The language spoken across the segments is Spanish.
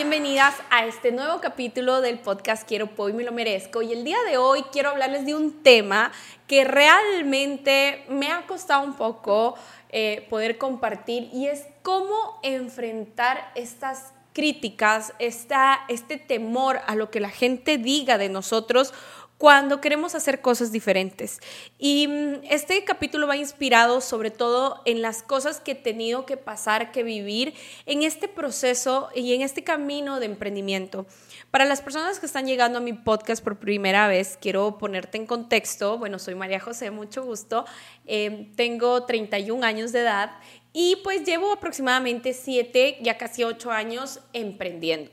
bienvenidas a este nuevo capítulo del podcast Quiero, Puedo y Me Lo Merezco. Y el día de hoy quiero hablarles de un tema que realmente me ha costado un poco eh, poder compartir y es cómo enfrentar estas críticas, esta, este temor a lo que la gente diga de nosotros cuando queremos hacer cosas diferentes. Y mm, este capítulo va inspirado sobre todo en las cosas que he tenido que pasar, que vivir en este proceso y en este camino de emprendimiento. Para las personas que están llegando a mi podcast por primera vez, quiero ponerte en contexto. Bueno, soy María José, mucho gusto. Em, tengo 31 años de edad y pues llevo aproximadamente 7, ya casi 8 años emprendiendo.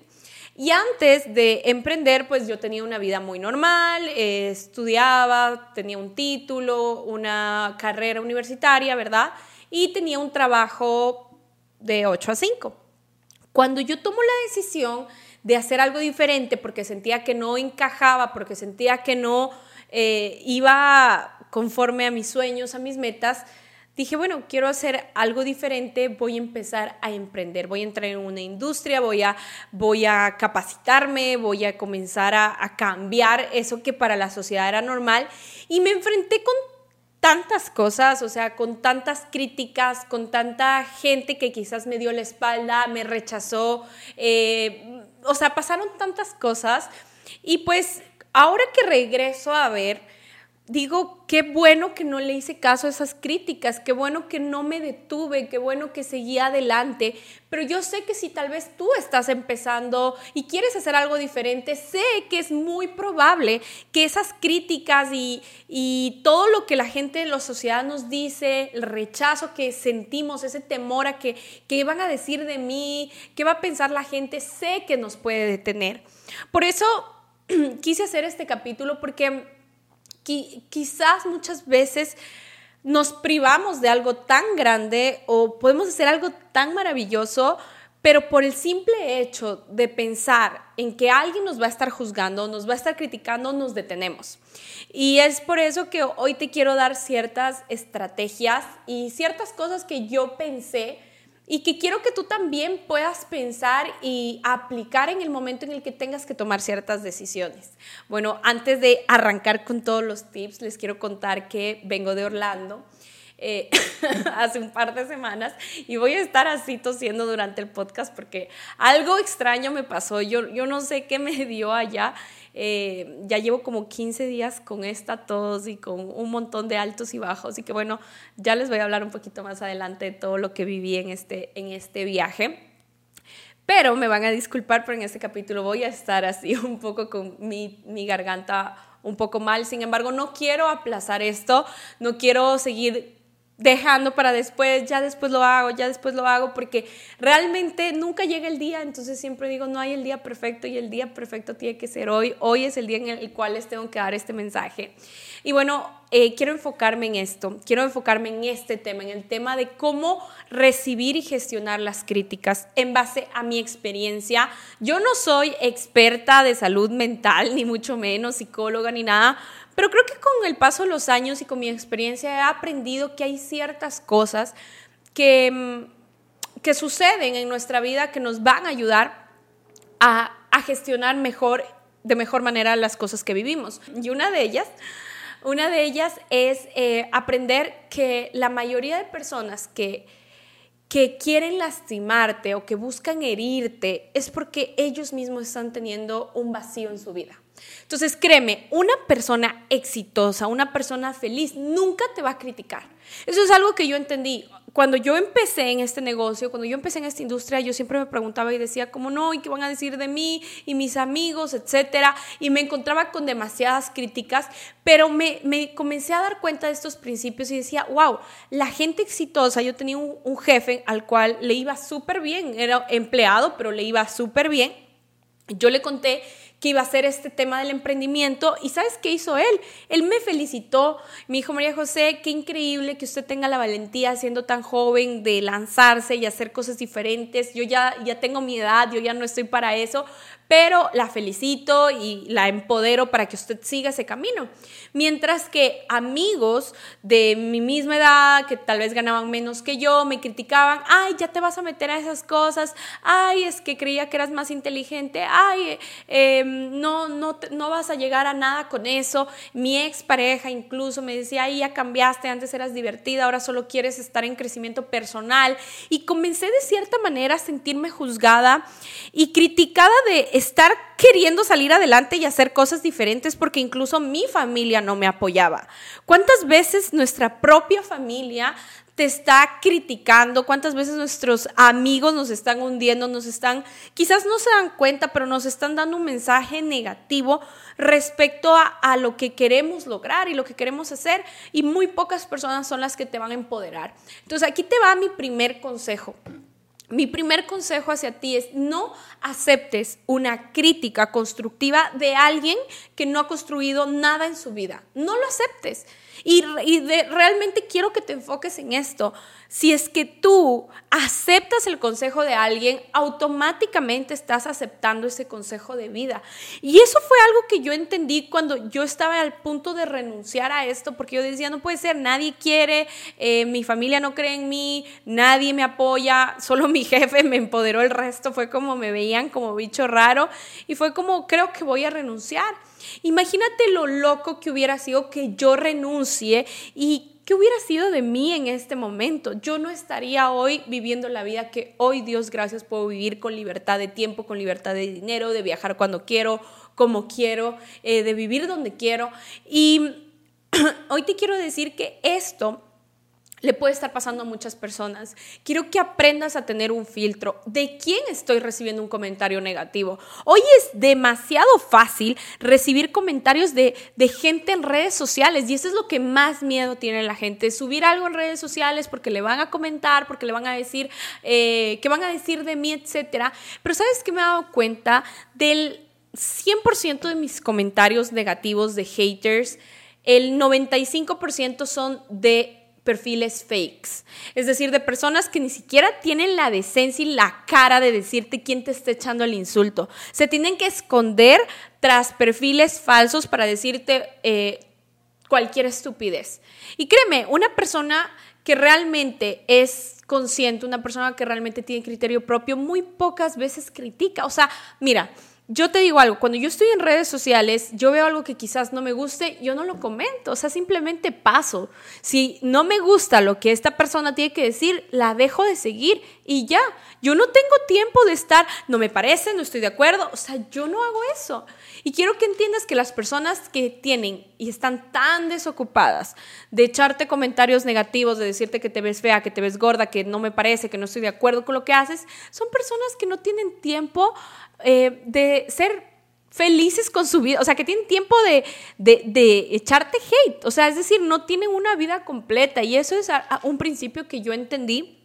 Y antes de emprender, pues yo tenía una vida muy normal, eh, estudiaba, tenía un título, una carrera universitaria, ¿verdad? Y tenía un trabajo de 8 a 5. Cuando yo tomo la decisión de hacer algo diferente porque sentía que no encajaba, porque sentía que no eh, iba conforme a mis sueños, a mis metas, dije, bueno, quiero hacer algo diferente, voy a empezar a emprender, voy a entrar en una industria, voy a, voy a capacitarme, voy a comenzar a, cambiar eso que para la sociedad era normal. Y me enfrenté con tantas cosas, o sea, con tantas críticas, con tanta gente que quizás me dio la espalda, me rechazó, eh, o sea, pasaron tantas cosas. Y pues ahora que regreso a ver, digo, qué bueno que no le hice caso a esas críticas, qué bueno que no me detuve, qué bueno que seguí adelante, pero yo sé que si tal vez tú estás empezando y quieres hacer algo diferente, sé que es muy probable que esas críticas y, y todo lo que la gente de la sociedad nos dice, el rechazo que sentimos, ese temor a que, que van a decir de mí, qué va a pensar la gente, sé que nos puede detener. Por eso quise hacer este capítulo porque quizás muchas veces nos privamos de algo tan grande o podemos hacer algo tan maravilloso, pero por el simple hecho de pensar en que alguien nos va a estar juzgando, nos va a estar criticando, nos detenemos. Y es por eso que hoy te quiero dar ciertas estrategias y ciertas cosas que yo pensé y que quiero que tú también puedas pensar y aplicar en el momento en el que tengas que tomar ciertas decisiones. Bueno, antes de arrancar con todos los tips, les quiero contar que vengo de Orlando. Eh, hace un par de semanas y voy a estar así tosiendo durante el podcast porque algo extraño me pasó, yo, yo no sé qué me dio allá eh, ya llevo como 15 días con esta tos y con un montón de altos y bajos. Y que bueno, ya les voy a hablar un poquito más adelante de todo lo que viví en este, en este viaje. Pero me van a disculpar, pero en este capítulo voy a estar así un poco con mi, mi garganta un poco mal. Sin embargo, no quiero aplazar esto, no quiero seguir dejando para después, ya después lo hago, ya después lo hago, porque realmente nunca llega el día, entonces siempre digo, no hay el día perfecto y el día perfecto tiene que ser hoy, hoy es el día en el cual les tengo que dar este mensaje. Y bueno, eh, quiero enfocarme en esto, quiero enfocarme en este tema, en el tema de cómo recibir y gestionar las críticas en base a mi experiencia. Yo no soy experta de salud mental, ni mucho menos psicóloga ni nada, pero creo que con el paso de los años y con mi experiencia he aprendido que hay ciertas cosas que, mm, que suceden en nuestra vida que nos van a ayudar a, a gestionar mejor, de mejor manera las cosas que vivimos. Y una de ellas... Una de ellas es eh, aprender que la mayoría de personas que, que quieren lastimarte o que buscan herirte es porque ellos mismos están teniendo un vacío en su vida. Entonces, créeme, una persona exitosa, una persona feliz, nunca te va a criticar. Eso es algo que yo entendí. Cuando yo empecé en este negocio, cuando yo empecé en esta industria, yo siempre me preguntaba y decía, ¿cómo no? ¿Y qué van a decir de mí? Y mis amigos, etcétera. Y me encontraba con demasiadas críticas, pero me, comencé a dar cuenta de estos principios y decía, wow, la gente exitosa, yo tenía un, un jefe al cual le iba súper bien, era empleado, pero le iba súper bien. Yo le conté que iba a ser este tema del emprendimiento. ¿Y sabes qué hizo él? Él me felicitó, me dijo, María José, qué increíble que usted tenga la valentía siendo tan joven de lanzarse y hacer cosas diferentes. Yo ya, ya tengo mi edad, yo ya no estoy para eso, pero la felicito y la empodero para que usted siga ese camino. Mientras que amigos de mi misma edad, que tal vez ganaban menos que yo, me criticaban, ay, ya te vas a meter a esas cosas, ay, es que creía que eras más inteligente, ay, em, no, no, no vas a llegar a nada con eso. Mi ex pareja incluso me decía, ay, ya cambiaste, antes eras divertida, ahora solo quieres estar en crecimiento personal. Y comencé de cierta manera a sentirme juzgada y criticada de estar queriendo salir adelante y hacer cosas diferentes porque incluso mi familia no me apoyaba. ¿Cuántas veces nuestra propia familia te está criticando, cuántas veces nuestros amigos nos están hundiendo, nos están, quizás no se dan cuenta, pero nos están dando un mensaje negativo respecto a, lo que queremos lograr y lo que queremos hacer y muy pocas personas son las que te van a empoderar. Entonces aquí te va mi primer consejo. Mi primer consejo hacia ti es no aceptes una crítica constructiva de alguien que no ha construido nada en su vida. No lo aceptes. Y, realmente quiero que te enfoques en esto. Si es que tú aceptas el consejo de alguien, automáticamente estás aceptando ese consejo de vida. Y eso fue algo que yo entendí cuando yo estaba al punto de renunciar a esto, porque yo decía, no puede ser, nadie quiere, eh, mi familia no cree en mí, nadie me apoya, solo mi jefe me empoderó, el resto fue como me veían como bicho raro y fue como, creo que voy a renunciar. Imagínate lo loco que hubiera sido que yo renuncie y ¿Qué hubiera sido de mí en este momento? Yo no estaría hoy viviendo la vida que hoy, Dios gracias, puedo vivir con libertad de tiempo, con libertad de dinero, de viajar cuando quiero, como quiero, eh, de vivir donde quiero. Y hoy te quiero decir que esto le puede estar pasando a muchas personas. Quiero que aprendas a tener un filtro de quién estoy recibiendo un comentario negativo. Hoy es demasiado fácil recibir comentarios de, gente en redes sociales y eso es lo que más miedo tiene la gente. Subir algo en redes sociales porque le van a comentar, porque le van a decir eh, qué van a decir de mí, etc. Pero sabes que me he dado cuenta del 100% de mis comentarios negativos de haters, el 95% son de perfiles fakes, es decir, de personas que ni siquiera tienen la decencia y la cara de decirte quién te está echando el insulto. Se tienen que esconder tras perfiles falsos para decirte eh, cualquier estupidez. Y créeme, una persona que realmente es consciente, una persona que realmente tiene criterio propio, muy pocas veces critica. O sea, mira, yo te digo algo, cuando yo estoy en redes sociales, yo veo algo que quizás no me guste, yo no lo comento, o sea, simplemente paso. Si no me gusta lo que esta persona tiene que decir, la dejo de seguir y ya. Yo no tengo tiempo de estar, no me parece, no estoy de acuerdo, o sea, yo no hago eso. Y quiero que entiendas que las personas que tienen y están tan desocupadas de echarte comentarios negativos, de decirte que te ves fea, que te ves gorda, que no me parece, que no estoy de acuerdo con lo que haces, son personas que no tienen tiempo eh, de ser felices con su vida, o sea, que tienen tiempo de, de, echarte hate, o sea, es decir, no tienen una vida completa y eso es un principio que yo entendí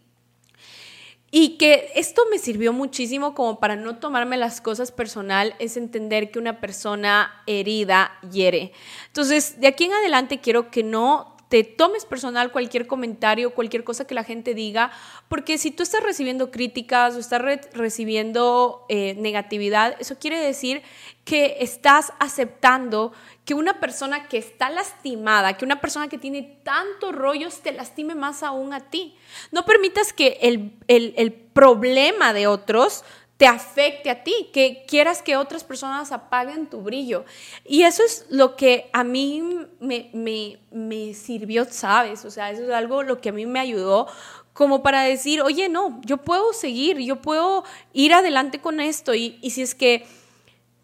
y que esto me sirvió muchísimo como para no tomarme las cosas personal, es entender que una persona herida hiere. Entonces, de aquí en adelante quiero que no te tomes personal cualquier comentario, cualquier cosa que la gente diga, porque si tú estás recibiendo críticas o estás recibiendo eh, negatividad, eso quiere decir que estás aceptando que una persona que está lastimada, que una persona que tiene tantos rollos te lastime más aún a ti. No permitas que el, el, el problema de otros te afecte a ti, que quieras que otras personas apaguen tu brillo. Y eso es lo que a mí me, me, me sirvió, ¿sabes? O sea, eso es algo lo que a mí me ayudó como para decir, oye, no, yo puedo seguir, yo puedo ir adelante con esto. Y, y si es que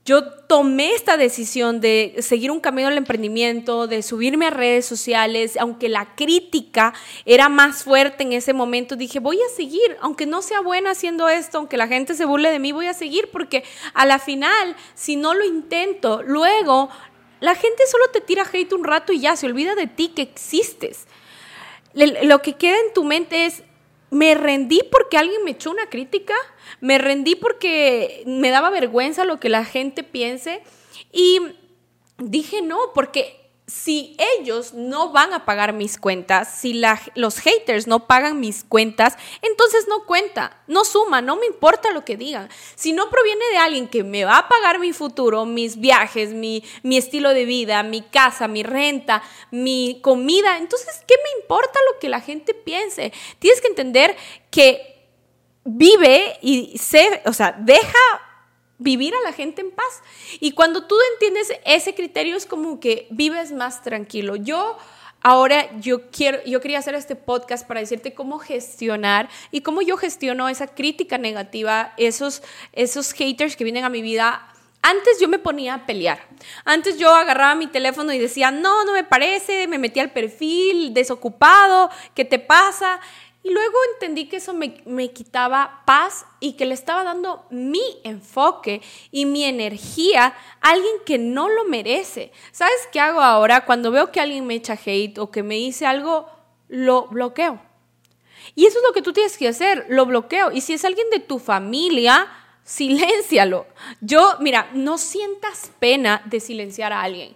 yo tomé esta decisión de seguir un camino al emprendimiento, de subirme a redes sociales, aunque la crítica era más fuerte en ese momento, dije, voy a seguir, aunque no sea buena haciendo esto, aunque la gente se burle de mí, voy a seguir porque a la final, si no lo intento, luego la gente solo te tira hate un rato y ya se olvida de ti que existes. Lo que queda en tu mente es, me rendí porque alguien me echó una crítica, me rendí porque me daba vergüenza lo que la gente piense y dije no, porque si ellos no van a pagar mis cuentas, si los haters no pagan mis cuentas, entonces no cuenta, no suma, no me importa lo que digan. Si no proviene de alguien que me va a pagar mi futuro, mis viajes, mi, mi estilo de vida, mi casa, mi renta, mi comida, entonces, ¿qué me importa lo que la gente piense? Tienes que entender que vive y se, o sea, deja vivir a la gente en paz. Y cuando tú entiendes ese criterio es como que vives más tranquilo. Yo ahora yo quiero yo quería hacer este podcast para decirte cómo gestionar y cómo yo gestiono esa crítica negativa, esos esos haters que vienen a mi vida. Antes yo me ponía a pelear. Antes yo agarraba mi teléfono y decía, "No, no me parece", me metía al perfil desocupado, ¿qué te pasa? Y luego entendí que eso me, quitaba paz y que le estaba dando mi enfoque y mi energía a alguien que no lo merece. ¿Sabes qué hago ahora? Cuando veo que alguien me echa hate o que me dice algo, lo bloqueo. Y eso es lo que tú tienes que hacer, lo bloqueo. Y si es alguien de tu familia, siléncialo. Yo, mira, no sientas pena de silenciar a alguien.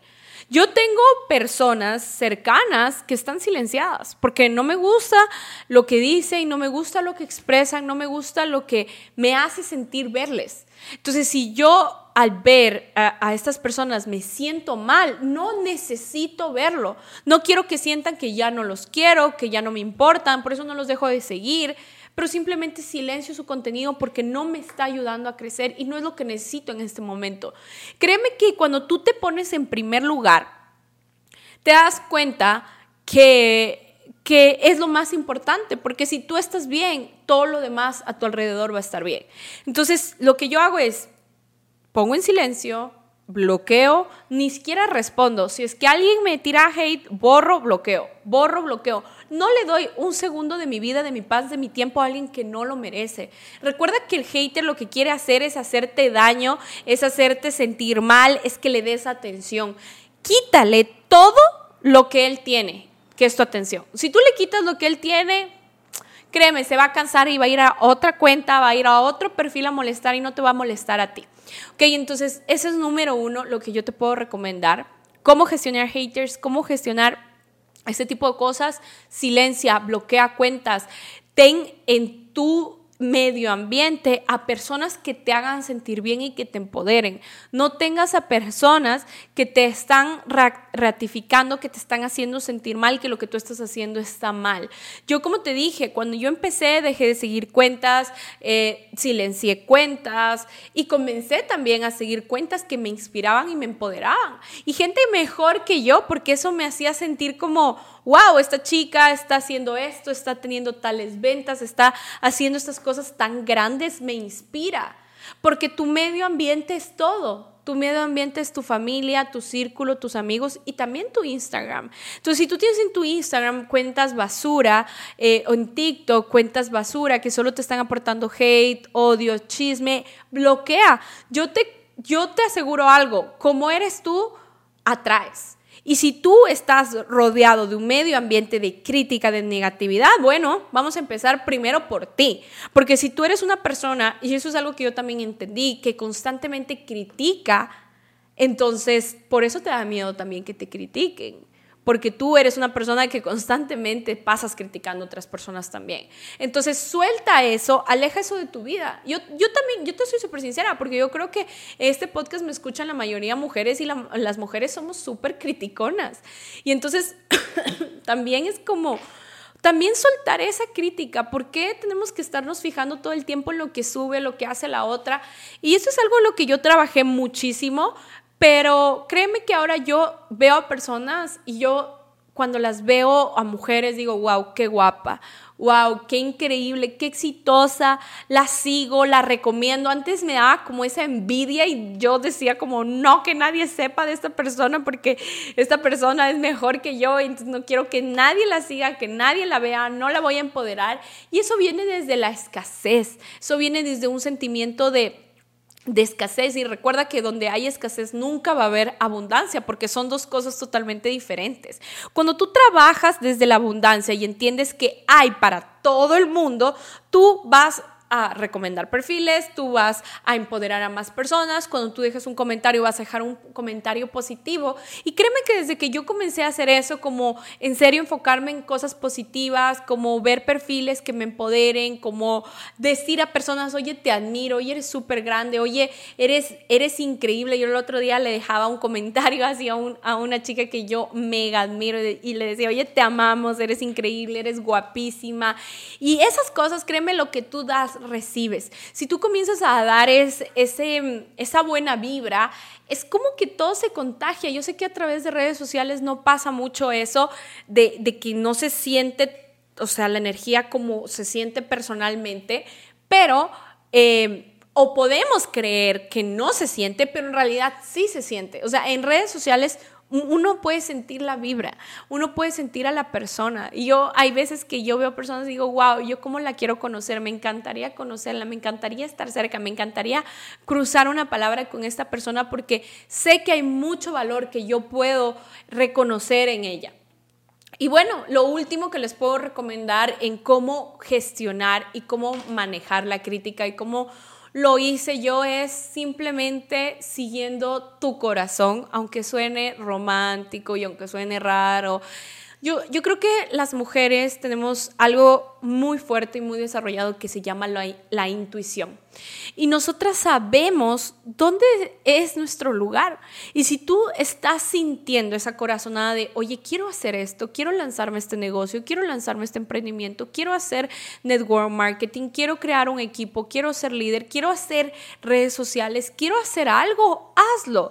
Yo tengo personas cercanas que están silenciadas porque no me gusta lo que dicen, no me gusta lo que expresan, no me gusta lo que me hace sentir verles. Entonces, si yo al ver a, estas personas me siento mal, no necesito verlo. No quiero que sientan que ya no los quiero, que ya no me importan, por eso no los dejo de seguir pero simplemente silencio su contenido porque no me está ayudando a crecer y no es lo que necesito en este momento. Créeme que cuando tú te pones en primer lugar, te das cuenta que, que es lo más importante, porque si tú estás bien, todo lo demás a tu alrededor va a estar bien. Entonces, lo que yo hago es, pongo en silencio, bloqueo, ni siquiera respondo. Si es que alguien me tira hate, borro, bloqueo, borro, bloqueo. No le doy un segundo de mi vida, de mi paz, de mi tiempo a alguien que no lo merece. Recuerda que el hater lo que quiere hacer es hacerte daño, es hacerte sentir mal, es que le des atención. Quítale todo lo que él tiene, que es tu atención. Si tú le quitas lo que él tiene, créeme, se va a cansar y va a ir a otra cuenta, va a ir a otro perfil a molestar y no te va a molestar a ti. Ok, entonces ese es número uno, lo que yo te puedo recomendar. Cómo gestionar haters, cómo gestionar este tipo de cosas. Silencia, bloquea cuentas. Ten en tu medio ambiente a personas que te hagan sentir bien y que te empoderen. No tengas a personas que te están ratificando, que te están haciendo sentir mal, que lo que tú estás haciendo está mal. Yo como te dije, cuando yo empecé dejé de seguir cuentas, eh, silencié cuentas y comencé también a seguir cuentas que me inspiraban y me empoderaban. Y gente mejor que yo, porque eso me hacía sentir como wow, esta chica está haciendo esto, está teniendo tales ventas, está haciendo estas cosas tan grandes, me inspira. Porque tu medio ambiente es todo. Tu medio ambiente es tu familia, tu círculo, tus amigos y también tu Instagram. Entonces, si tú tienes en tu Instagram cuentas basura eh, o en TikTok cuentas basura que solo te están aportando hate, odio, chisme, bloquea. Yo te, yo te aseguro algo, como eres tú, atraes. Y si tú estás rodeado de un medio ambiente de crítica, de negatividad, bueno, vamos a empezar primero por ti. Porque si tú eres una persona, y eso es algo que yo también entendí, que constantemente critica, entonces por eso te da miedo también que te critiquen porque tú eres una persona que constantemente pasas criticando a otras personas también. Entonces, suelta eso, aleja eso de tu vida. Yo, yo también, yo te soy súper sincera, porque yo creo que este podcast me escuchan la mayoría mujeres y las mujeres somos súper criticonas. Y entonces, también es como... También soltar esa crítica, ¿por qué tenemos que estarnos fijando todo el tiempo en lo que sube, lo que hace la otra? Y eso es algo en lo que yo trabajé muchísimo, pero créeme que ahora yo veo a personas y yo cuando las veo a mujeres digo, wow, qué guapa, wow, qué increíble, qué exitosa, la sigo, la recomiendo. Antes me daba como esa envidia y yo decía como, no, que nadie sepa de esta persona porque esta persona es mejor que yo, entonces no quiero que nadie la siga, que nadie la vea, no la voy a empoderar. Y eso viene desde la escasez, eso viene desde un sentimiento de de escasez y recuerda que donde hay escasez nunca va a haber abundancia porque son dos cosas totalmente diferentes. Cuando tú trabajas desde la abundancia y entiendes que hay para todo el mundo, tú vas a recomendar perfiles, tú vas a empoderar a más personas, cuando tú dejas un comentario vas a dejar un comentario positivo. Y créeme que desde que yo comencé a hacer eso, como en serio enfocarme en cosas positivas, como ver perfiles que me empoderen, como decir a personas, oye, te admiro, oye, eres súper grande, oye, eres, eres increíble. Yo el otro día le dejaba un comentario así a, a una chica que yo mega admiro y le decía, oye, te amamos, eres increíble, eres guapísima. Y esas cosas, créeme, lo que tú das, recibes. Si tú comienzas a dar ese, esa buena vibra, es como que todo se contagia. Yo sé que a través de redes sociales no pasa mucho eso de, que no se siente, o sea, la energía como se siente personalmente, pero... Eh, o podemos creer que no se siente, pero en realidad sí se siente. O sea, en redes sociales uno puede sentir la vibra, uno puede sentir a la persona. Y yo hay veces que yo veo personas y digo, wow, yo cómo la quiero conocer, me encantaría conocerla, me encantaría estar cerca, me encantaría cruzar una palabra con esta persona porque sé que hay mucho valor que yo puedo reconocer en ella. Y bueno, lo último que les puedo recomendar en cómo gestionar y cómo manejar la crítica y cómo lo hice yo es simplemente siguiendo tu corazón, aunque suene romántico y aunque suene raro. Yo, creo que las mujeres tenemos algo muy fuerte y muy desarrollado que se llama la, la, intuición. Y nosotras sabemos dónde es nuestro lugar. Y si tú estás sintiendo esa corazonada de, oye, quiero hacer esto, quiero lanzarme este negocio, quiero lanzarme este emprendimiento, quiero hacer network marketing, quiero crear un equipo, quiero ser líder, quiero hacer redes sociales, quiero hacer algo, hazlo.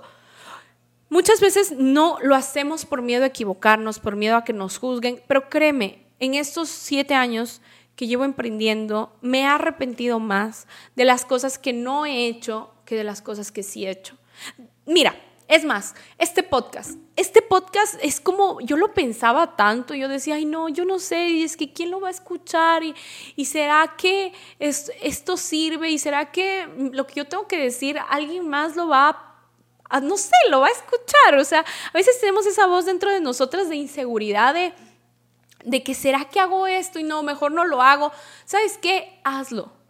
Muchas veces no lo hacemos por miedo a equivocarnos, por miedo a que nos juzguen, pero créeme, en estos siete años que llevo emprendiendo, me he arrepentido más de las cosas que no he hecho que de las cosas que sí he hecho. Mira, es más, este podcast, este podcast es como, yo lo pensaba tanto, yo decía, ay no, yo no sé, y es que quién lo va a escuchar, y, y será que esto sirve, y será que lo que yo tengo que decir, alguien más lo va a no sé, lo va a escuchar. O sea, a veces tenemos esa voz dentro de nosotras de inseguridad, de, de que será que hago esto y no, mejor no lo hago. ¿Sabes qué? Hazlo.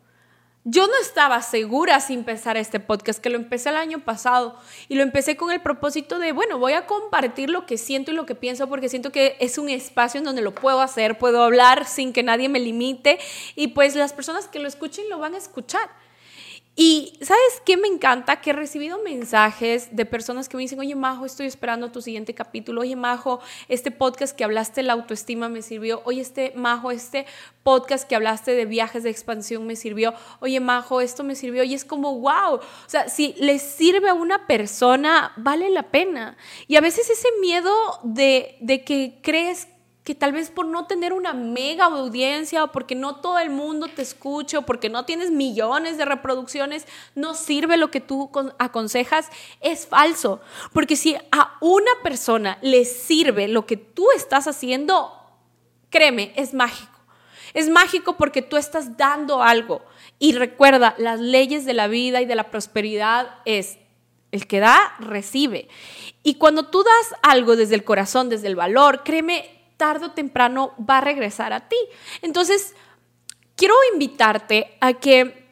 Yo no estaba segura sin empezar este podcast, que lo empecé el año pasado y lo empecé con el propósito de, bueno, voy a compartir lo que siento y lo que pienso porque siento que es un espacio en donde lo puedo hacer, puedo hablar sin que nadie me limite y pues las personas que lo escuchen lo van a escuchar. Y ¿sabes qué me encanta? Que he recibido mensajes de personas que me dicen, oye Majo, estoy esperando tu siguiente capítulo, oye Majo, este podcast que hablaste de la autoestima me sirvió, oye este Majo, este podcast que hablaste de viajes de expansión me sirvió, oye Majo, esto me sirvió y es como, wow, o sea, si le sirve a una persona, vale la pena. Y a veces ese miedo de, de que crees que tal vez por no tener una mega audiencia o porque no todo el mundo te escuche o porque no tienes millones de reproducciones, no sirve lo que tú aconsejas, es falso. Porque si a una persona le sirve lo que tú estás haciendo, créeme, es mágico. Es mágico porque tú estás dando algo. Y recuerda, las leyes de la vida y de la prosperidad es el que da, recibe. Y cuando tú das algo desde el corazón, desde el valor, créeme, tarde o temprano va a regresar a ti. Entonces, quiero invitarte a que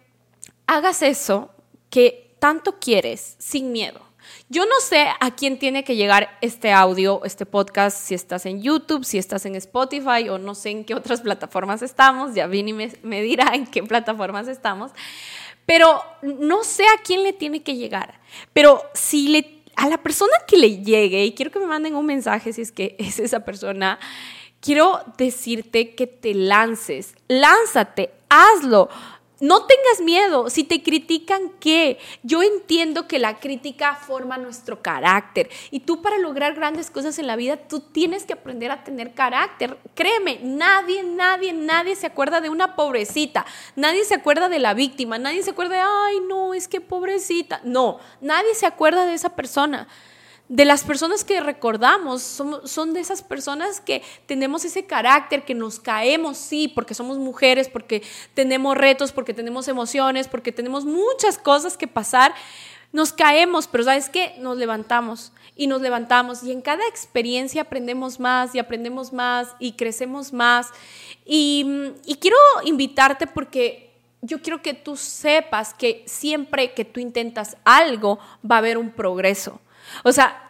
hagas eso que tanto quieres sin miedo. Yo no sé a quién tiene que llegar este audio, este podcast, si estás en YouTube, si estás en Spotify o no sé en qué otras plataformas estamos. Ya Vini me, me dirá en qué plataformas estamos. Pero no sé a quién le tiene que llegar. Pero si le a la persona que le llegue, y quiero que me manden un mensaje si es que es esa persona, quiero decirte que te lances, lánzate, hazlo. No tengas miedo, si te critican, ¿qué? Yo entiendo que la crítica forma nuestro carácter y tú para lograr grandes cosas en la vida, tú tienes que aprender a tener carácter. Créeme, nadie, nadie, nadie se acuerda de una pobrecita, nadie se acuerda de la víctima, nadie se acuerda de, ay, no, es que pobrecita. No, nadie se acuerda de esa persona de las personas que recordamos, son, son, de esas personas que tenemos ese carácter, que nos caemos, sí, porque somos mujeres, porque tenemos retos, porque tenemos emociones, porque tenemos muchas cosas que pasar. Nos caemos, pero ¿sabes qué? Nos levantamos y nos levantamos y en cada experiencia aprendemos más y aprendemos más y crecemos más. Y, y quiero invitarte porque yo quiero que tú sepas que siempre que tú intentas algo va a haber un progreso. O sea,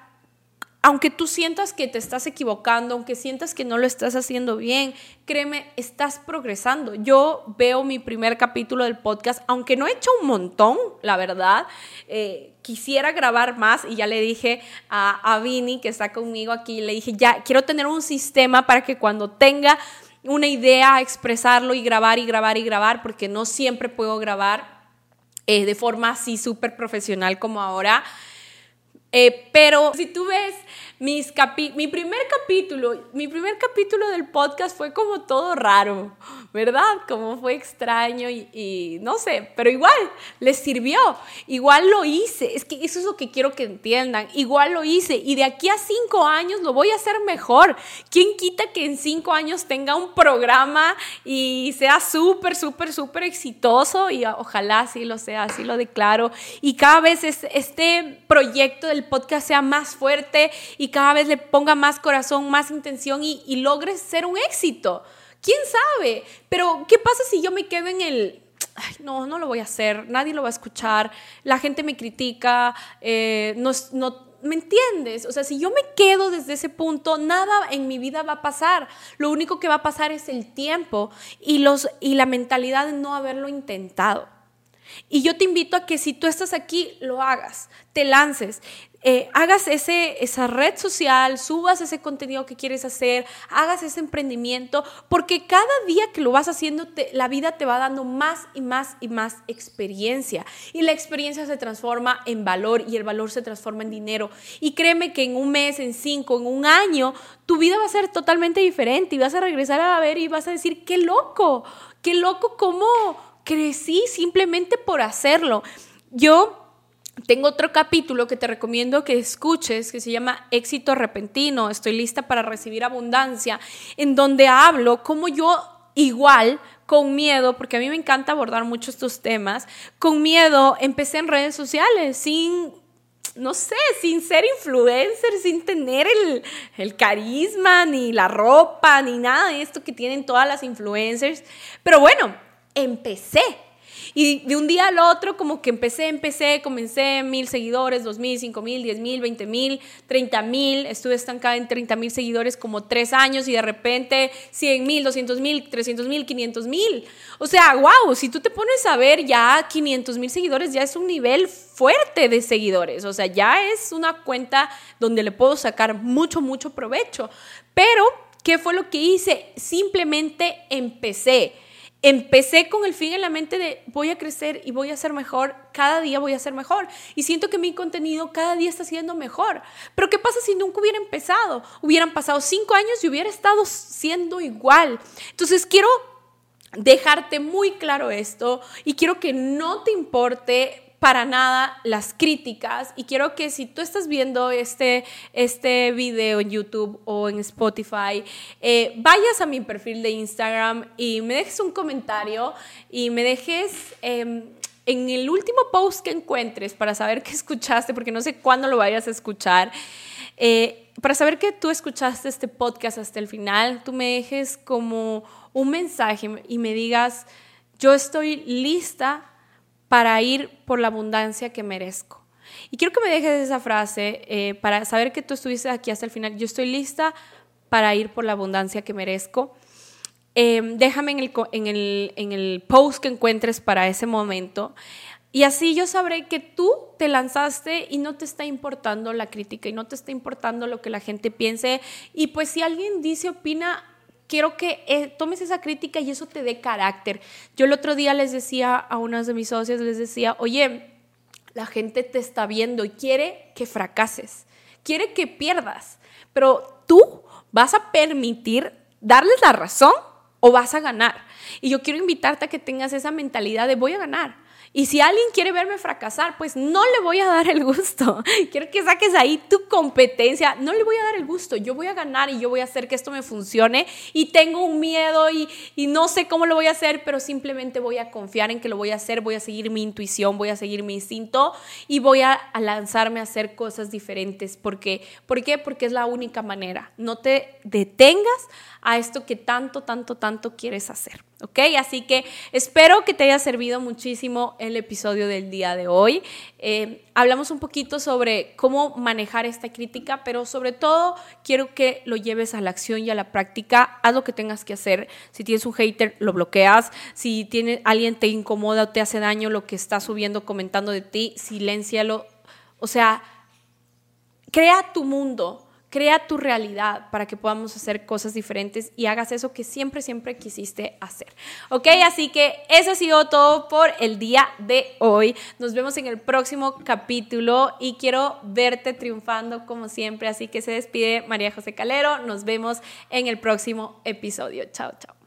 aunque tú sientas que te estás equivocando, aunque sientas que no lo estás haciendo bien, créeme, estás progresando. Yo veo mi primer capítulo del podcast, aunque no he hecho un montón, la verdad, eh, quisiera grabar más y ya le dije a, a Vini, que está conmigo aquí, le dije, ya, quiero tener un sistema para que cuando tenga una idea, expresarlo y grabar y grabar y grabar, porque no siempre puedo grabar eh, de forma así súper profesional como ahora. Eh, pero si tú ves mis mi primer capítulo, mi primer capítulo del podcast fue como todo raro, ¿verdad? Como fue extraño y, no sé, pero igual les sirvió, igual lo hice, es que eso es lo que quiero que entiendan, igual lo hice y de aquí a cinco años lo voy a hacer mejor. ¿Quién quita que en cinco años tenga un programa y sea súper, súper, súper exitoso? Y ojalá sí lo sea, así lo declaro. Y cada vez este proyecto del podcast sea más fuerte y cada vez le ponga más corazón, más intención y, y logres ser un éxito. ¿Quién sabe? Pero, ¿qué pasa si yo me quedo en el... Ay, no, no lo voy a hacer, nadie lo va a escuchar, la gente me critica, eh, no, no, ¿me entiendes? O sea, si yo me quedo desde ese punto, nada en mi vida va a pasar. Lo único que va a pasar es el tiempo y, los, y la mentalidad de no haberlo intentado. Y yo te invito a que si tú estás aquí, lo hagas, te lances. Eh, hagas ese, esa red social, subas ese contenido que quieres hacer, hagas ese emprendimiento, porque cada día que lo vas haciendo, la vida te va dando más y más y más experiencia. Y la experiencia se transforma en valor y el valor se transforma en dinero. Y créeme que en un mes, en cinco, en un año, tu vida va a ser totalmente diferente y vas a regresar a ver y vas a decir, qué loco, qué loco cómo crecí simplemente por hacerlo. Yo tengo otro capítulo que te recomiendo que escuches que se llama Éxito repentino, estoy lista para recibir abundancia, en donde hablo cómo yo igual con miedo, porque a mí me encanta abordar mucho estos temas, con miedo empecé en redes sociales sin no sé, sin ser influencer, sin tener el, el, carisma, ni la ropa, ni nada de esto que tienen todas las influencers. Pero bueno, empecé. Y de un día al otro, como que empecé, empecé, comencé mil seguidores, dos mil, cinco mil, diez mil, veinte mil, treinta mil. Estuve estancada en treinta mil seguidores como tres años y de repente cien mil, doscientos mil, trescientos mil, quinientos mil. O sea, wow, si tú te pones a ver ya quinientos mil seguidores, ya es un nivel fuerte de seguidores. O sea, ya es una cuenta donde le puedo sacar mucho, mucho provecho. Pero, ¿qué fue lo que hice? Simplemente empecé empecé con el fin en la mente de voy a crecer y voy a ser mejor, cada día voy a ser mejor. Y siento que mi contenido cada día está siendo mejor. Pero ¿qué pasa si nunca hubiera empezado? Hubieran pasado cinco años y hubiera estado siendo igual. Entonces quiero dejarte muy claro esto y quiero que no te importe para nada las críticas. Y quiero que si tú estás viendo este, este video en YouTube o en Spotify, eh, vayas a mi perfil de Instagram y me dejes un comentario y me dejes... Em, en el último post que encuentres para saber que escuchaste, porque no sé cuándo lo vayas a escuchar, eh, para saber que tú escuchaste este podcast hasta el final, tú me dejes como un mensaje y me digas, yo estoy lista para ir por la abundancia que merezco. Y quiero que me dejes esa frase eh, para saber que tú estuviste aquí hasta el final. Yo estoy lista para ir por la abundancia que merezco. Em, déjame en el, en, el, en el post que encuentres para ese momento. Y así yo sabré que tú te lanzaste y no te está importando la crítica y no te está importando lo que la gente piense. Y pues si alguien dice, opina, quiero que eh, tomes esa crítica y eso te dé carácter. Yo el otro día les decía a unas de mis socias, les decía, oye, la gente te está viendo y quiere que fracases, quiere que pierdas, pero tú vas a permitir darles la razón o vas a ganar. Y yo quiero invitarte a que tengas esa mentalidad de voy a ganar Y si alguien quiere verme fracasar, pues no le voy a dar el gusto. Quiero que saques ahí tu competencia. No le voy a dar el gusto. Yo voy a ganar y yo voy a hacer que esto me funcione. Y tengo un miedo y, y no sé cómo lo voy a hacer, pero simplemente voy a confiar en que lo voy a hacer. Voy a seguir mi intuición, voy a seguir mi instinto y voy a, a lanzarme a hacer cosas diferentes. Porque, ¿Por qué? Porque es la única manera. No te detengas a esto que tanto, tanto, tanto quieres hacer. ¿Ok? Así que espero que te haya servido muchísimo el episodio del día de hoy. Eh, hablamos un poquito sobre cómo manejar esta crítica, pero sobre todo quiero que lo lleves a la acción y a la práctica. Haz lo que tengas que hacer. Si tienes un hater, lo bloqueas. Si tiene, alguien te incomoda o te hace daño lo que está subiendo, comentando de ti, siléncialo. O sea, crea tu mundo Crea tu realidad para que podamos hacer cosas diferentes y hagas eso que siempre, siempre quisiste hacer. ¿Ok? Así que eso ha sido todo por el día de hoy. Nos vemos en el próximo capítulo y quiero verte triunfando como siempre. Así que se despide María José Calero. Nos vemos en el próximo episodio. Chao, chao.